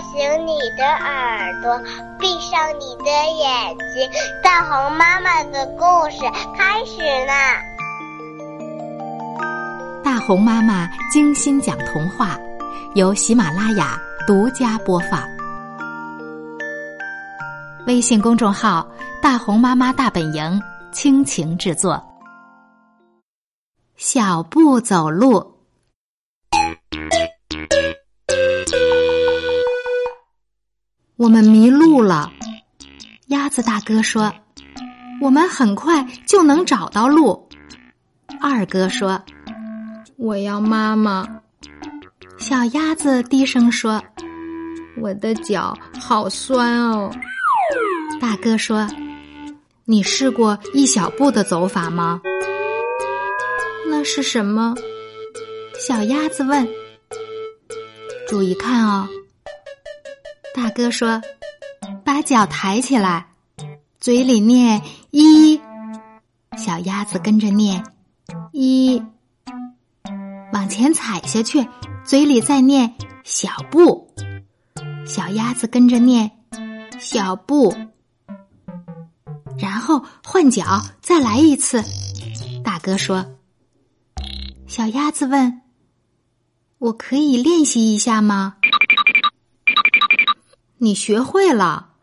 醒你的耳朵，闭上你的眼睛，大红妈妈的故事开始啦！大红妈妈精心讲童话，由喜马拉雅独家播放。微信公众号“大红妈妈大本营”倾情制作。小步走路。我们迷路了，鸭子大哥说：“我们很快就能找到路。”二哥说：“我要妈妈。”小鸭子低声说：“我的脚好酸哦。”大哥说：“你试过一小步的走法吗？”那是什么？小鸭子问。注意看哦。大哥说：“把脚抬起来，嘴里念一。”小鸭子跟着念一，往前踩下去，嘴里再念小步。小鸭子跟着念小步，然后换脚再来一次。大哥说：“小鸭子问，我可以练习一下吗？”你学会了，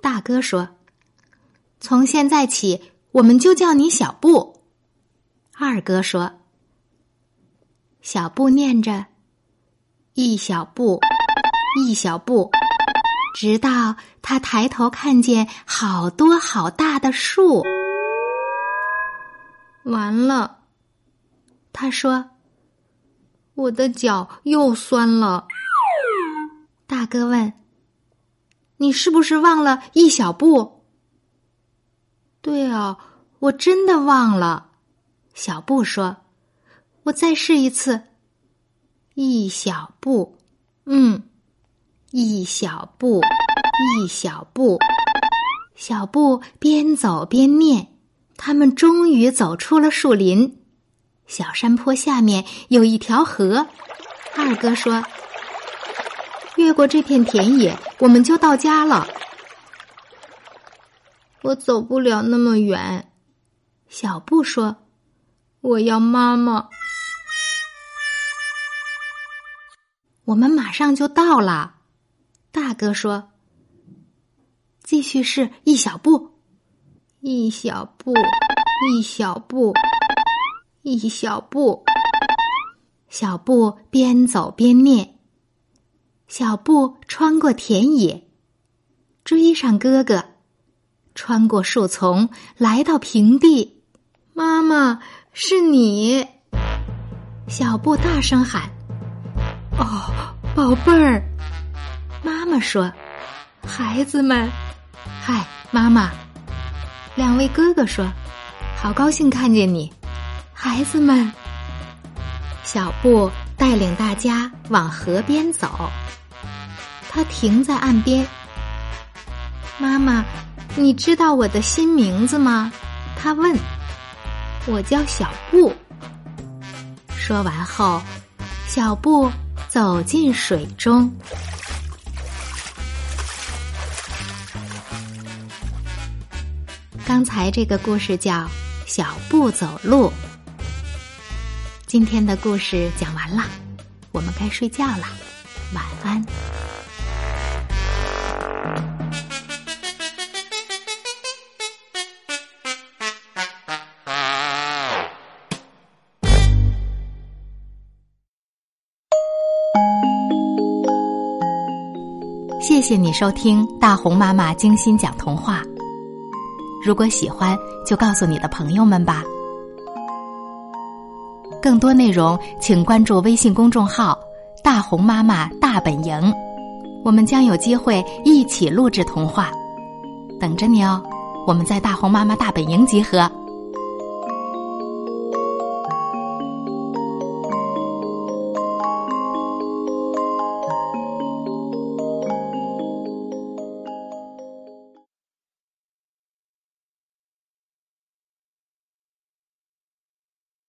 大哥说：“从现在起，我们就叫你小布。”二哥说：“小布念着，一小步，一小步，直到他抬头看见好多好大的树。”完了，他说：“我的脚又酸了。”大哥问。你是不是忘了一小步？对哦，我真的忘了。小布说：“我再试一次。”一小步，嗯，一小步，一小步，小布边走边念。他们终于走出了树林。小山坡下面有一条河。二哥说。越过这片田野，我们就到家了。我走不了那么远，小布说：“我要妈妈。”我们马上就到了，大哥说：“继续试一小步，一小步，一小步，一小步。”小布边走边念。小布穿过田野，追上哥哥，穿过树丛，来到平地。妈妈，是你！小布大声喊：“哦，宝贝儿！”妈妈说：“孩子们，嗨，妈妈！”两位哥哥说：“好高兴看见你，孩子们。”小布带领大家往河边走。他停在岸边。妈妈，你知道我的新名字吗？他问。我叫小布。说完后，小布走进水中。刚才这个故事叫《小布走路》。今天的故事讲完了，我们该睡觉了，晚安。谢谢你收听大红妈妈精心讲童话。如果喜欢，就告诉你的朋友们吧。更多内容请关注微信公众号“大红妈妈大本营”，我们将有机会一起录制童话，等着你哦。我们在大红妈妈大本营集合。